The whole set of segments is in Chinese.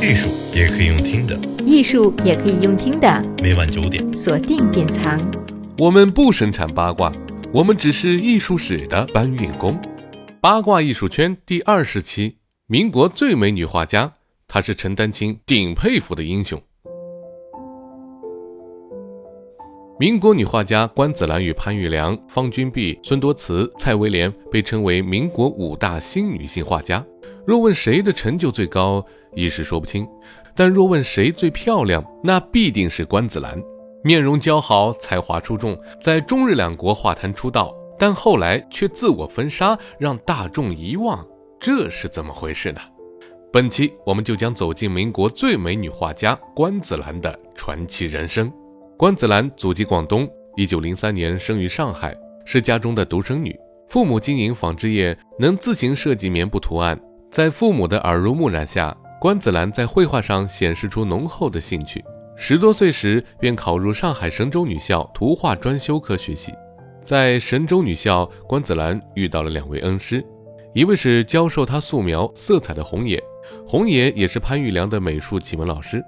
艺术也可以用听的，艺术也可以用听的。每晚九点，锁定典藏。我们不生产八卦，我们只是艺术史的搬运工。八卦艺术圈第二十期，民国最美女画家，她是陈丹青顶佩服的英雄。民国女画家关子兰与潘玉良、方君碧、孙多慈、蔡维莲被称为民国五大新女性画家。若问谁的成就最高，一时说不清；但若问谁最漂亮，那必定是关子兰。面容姣好，才华出众，在中日两国画坛出道，但后来却自我封杀，让大众遗忘，这是怎么回事呢？本期我们就将走进民国最美女画家关子兰的传奇人生。关子兰祖籍广东，一九零三年生于上海，是家中的独生女。父母经营纺织业，能自行设计棉布图案。在父母的耳濡目染下，关子兰在绘画上显示出浓厚的兴趣。十多岁时便考入上海神州女校图画专修科学习。在神州女校，关子兰遇到了两位恩师，一位是教授她素描色彩的红野，红野也是潘玉良的美术启蒙老师；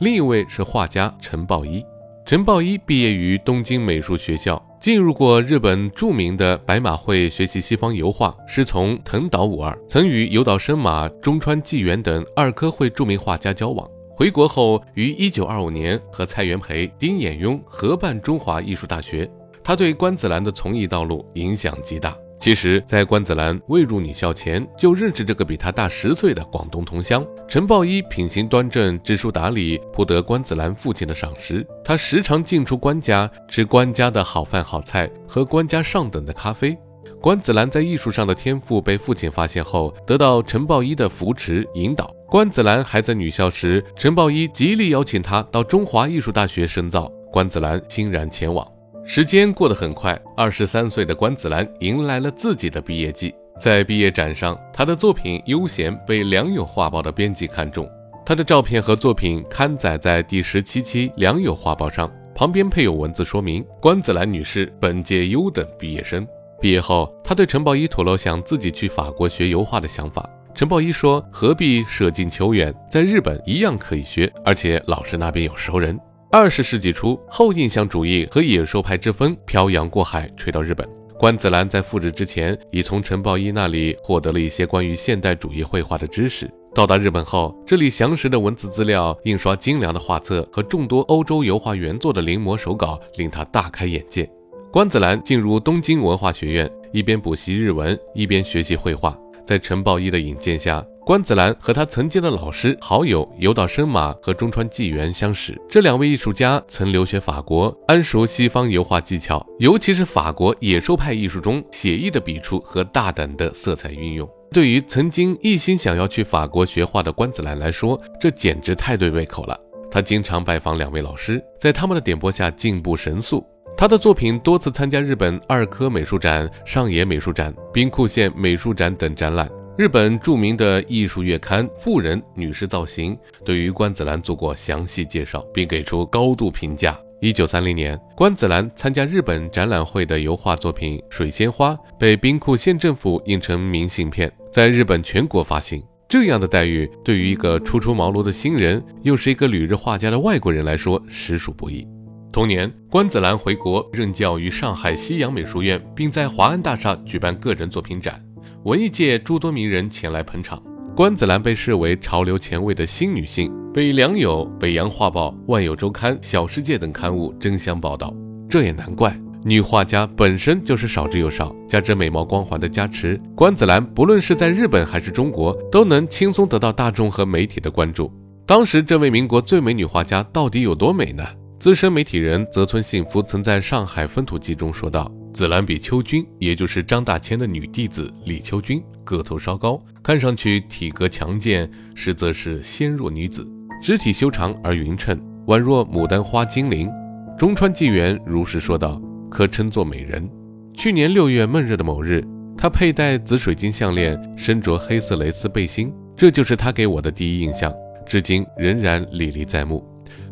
另一位是画家陈抱一。陈抱一毕业于东京美术学校，进入过日本著名的白马会学习西方油画，师从藤岛五二，曾与有岛伸马、中川纪元等二科会著名画家交往。回国后，于1925年和蔡元培、丁衍雍合办中华艺术大学，他对关子兰的从艺道路影响极大。其实，在关子兰未入女校前，就认识这个比她大十岁的广东同乡陈抱一。品行端正，知书达理，颇得关子兰父亲的赏识。他时常进出关家，吃关家的好饭好菜，喝关家上等的咖啡。关子兰在艺术上的天赋被父亲发现后，得到陈抱一的扶持引导。关子兰还在女校时，陈抱一极力邀请她到中华艺术大学深造，关子兰欣然前往。时间过得很快，二十三岁的关子兰迎来了自己的毕业季。在毕业展上，她的作品《悠闲》被《良友画报》的编辑看中，她的照片和作品刊载在第十七期《良友画报》上，旁边配有文字说明：关子兰女士，本届优等毕业生。毕业后，她对陈抱一吐露想自己去法国学油画的想法。陈抱一说：“何必舍近求远，在日本一样可以学，而且老师那边有熟人。”二十世纪初，后印象主义和野兽派之风漂洋过海，吹到日本。关子兰在赴日之前，已从陈抱一那里获得了一些关于现代主义绘画的知识。到达日本后，这里详实的文字资料、印刷精良的画册和众多欧洲油画原作的临摹手稿，令他大开眼界。关子兰进入东京文化学院，一边补习日文，一边学习绘画。在陈抱一的引荐下，关子兰和他曾经的老师、好友游岛伸马和中川纪元相识。这两位艺术家曾留学法国，谙熟西方油画技巧，尤其是法国野兽派艺术中写意的笔触和大胆的色彩运用。对于曾经一心想要去法国学画的关子兰来说，这简直太对胃口了。他经常拜访两位老师，在他们的点拨下进步神速。他的作品多次参加日本二科美术展、上野美术展、兵库县美术展等展览。日本著名的艺术月刊《妇人》女士造型对于关子兰做过详细介绍，并给出高度评价。一九三零年，关子兰参加日本展览会的油画作品《水仙花》被兵库县政府印成明信片，在日本全国发行。这样的待遇对于一个初出茅庐的新人，又是一个旅日画家的外国人来说，实属不易。同年，关子兰回国任教于上海西洋美术院，并在华安大厦举办个人作品展。文艺界诸多名人前来捧场，关子兰被视为潮流前卫的新女性，被《良友》《北洋画报》《万有周刊》《小世界》等刊物争相报道。这也难怪，女画家本身就是少之又少，加之美貌光环的加持，关子兰不论是在日本还是中国，都能轻松得到大众和媒体的关注。当时，这位民国最美女画家到底有多美呢？资深媒体人泽村幸夫曾在上海风土记中说道。紫兰比秋君，也就是张大千的女弟子李秋君，个头稍高，看上去体格强健，实则是纤弱女子，肢体修长而匀称，宛若牡丹花精灵。中川纪元如实说道，可称作美人。去年六月闷热的某日，她佩戴紫水晶项链，身着黑色蕾丝背心，这就是她给我的第一印象，至今仍然历历在目。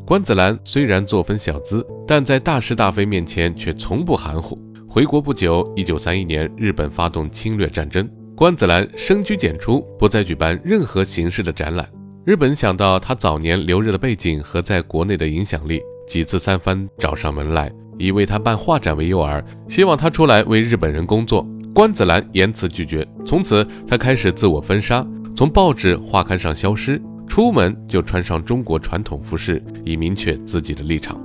关子兰虽然作风小资，但在大是大非面前却从不含糊。回国不久，一九三一年，日本发动侵略战争，关子兰深居简出，不再举办任何形式的展览。日本想到他早年留日的背景和在国内的影响力，几次三番找上门来，以为他办画展为诱饵，希望他出来为日本人工作。关子兰严辞拒绝，从此他开始自我封杀，从报纸、画刊上消失，出门就穿上中国传统服饰，以明确自己的立场。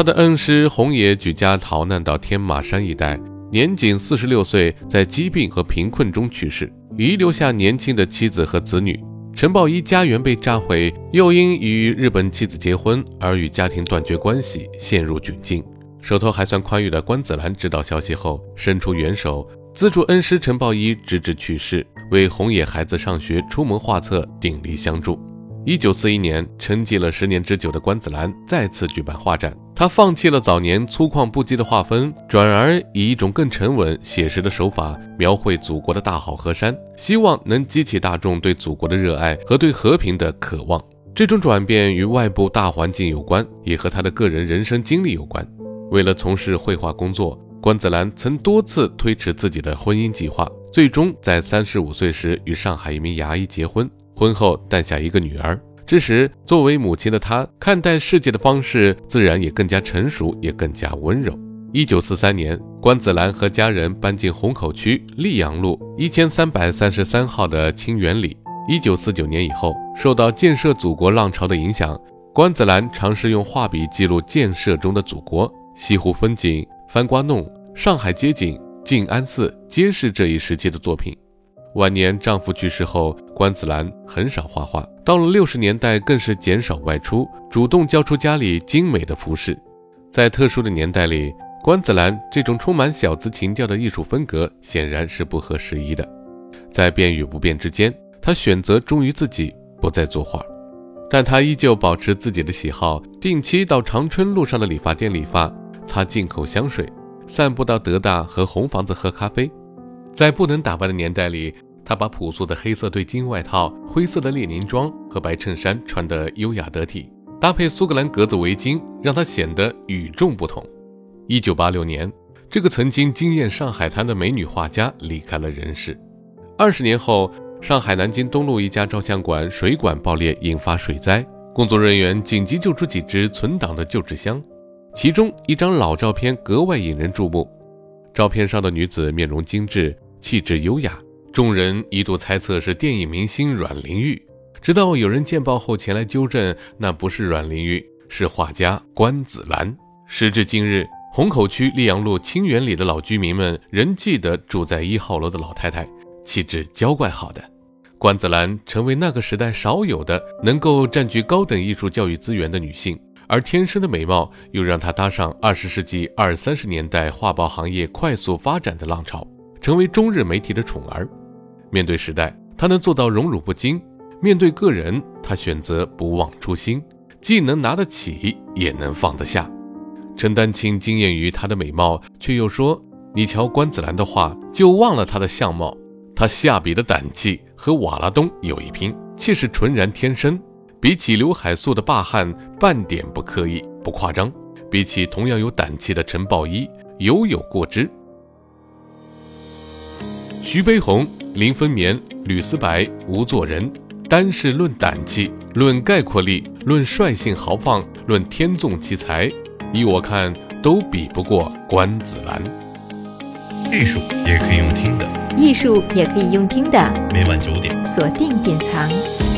他的恩师红野举家逃难到天马山一带，年仅四十六岁，在疾病和贫困中去世，遗留下年轻的妻子和子女。陈抱一家园被炸毁，又因与日本妻子结婚而与家庭断绝关系，陷入窘境。手头还算宽裕的关子兰知道消息后，伸出援手，资助恩师陈抱一直至去世，为红野孩子上学出谋划策，鼎力相助。一九四一年，沉寂了十年之久的关子兰再次举办画展。他放弃了早年粗犷不羁的画风，转而以一种更沉稳、写实的手法描绘祖国的大好河山，希望能激起大众对祖国的热爱和对和平的渴望。这种转变与外部大环境有关，也和他的个人人生经历有关。为了从事绘画工作，关子兰曾多次推迟自己的婚姻计划，最终在三十五岁时与上海一名牙医结婚。婚后诞下一个女儿，这时作为母亲的她看待世界的方式自然也更加成熟，也更加温柔。一九四三年，关子兰和家人搬进虹口区溧阳路一千三百三十三号的清源里。一九四九年以后，受到建设祖国浪潮的影响，关子兰尝试用画笔记录建设中的祖国，西湖风景、番瓜弄、上海街景、静安寺，皆是这一时期的作品。晚年丈夫去世后，关子兰很少画画。到了六十年代，更是减少外出，主动交出家里精美的服饰。在特殊的年代里，关子兰这种充满小资情调的艺术风格显然是不合时宜的。在变与不变之间，她选择忠于自己，不再作画。但她依旧保持自己的喜好，定期到长春路上的理发店理发，擦进口香水，散步到德大和红房子喝咖啡。在不能打扮的年代里，他把朴素的黑色对襟外套、灰色的列宁装和白衬衫穿得优雅得体，搭配苏格兰格子围巾，让他显得与众不同。一九八六年，这个曾经惊艳上海滩的美女画家离开了人世。二十年后，上海南京东路一家照相馆水管爆裂，引发水灾，工作人员紧急救出几只存档的旧纸箱，其中一张老照片格外引人注目。照片上的女子面容精致，气质优雅，众人一度猜测是电影明星阮玲玉，直到有人见报后前来纠正，那不是阮玲玉，是画家关子兰。时至今日，虹口区溧阳路清源里的老居民们仍记得住在一号楼的老太太，气质娇怪好的。关子兰成为那个时代少有的能够占据高等艺术教育资源的女性。而天生的美貌又让她搭上二十世纪二三十年代画报行业快速发展的浪潮，成为中日媒体的宠儿。面对时代，她能做到荣辱不惊；面对个人，她选择不忘初心，既能拿得起，也能放得下。陈丹青惊艳于她的美貌，却又说：“你瞧关子兰的画，就忘了她的相貌。她下笔的胆气和瓦拉东有一拼，气势纯然天生。”比起刘海粟的霸汉，半点不刻意、不夸张；比起同样有胆气的陈抱一，犹有过之。徐悲鸿、林风眠、吕思白、吴作人，单是论胆气、论概括力、论率性豪放、论天纵奇才，依我看，都比不过关子兰。艺术也可以用听的，艺术也可以用听的。每晚九点，锁定典藏。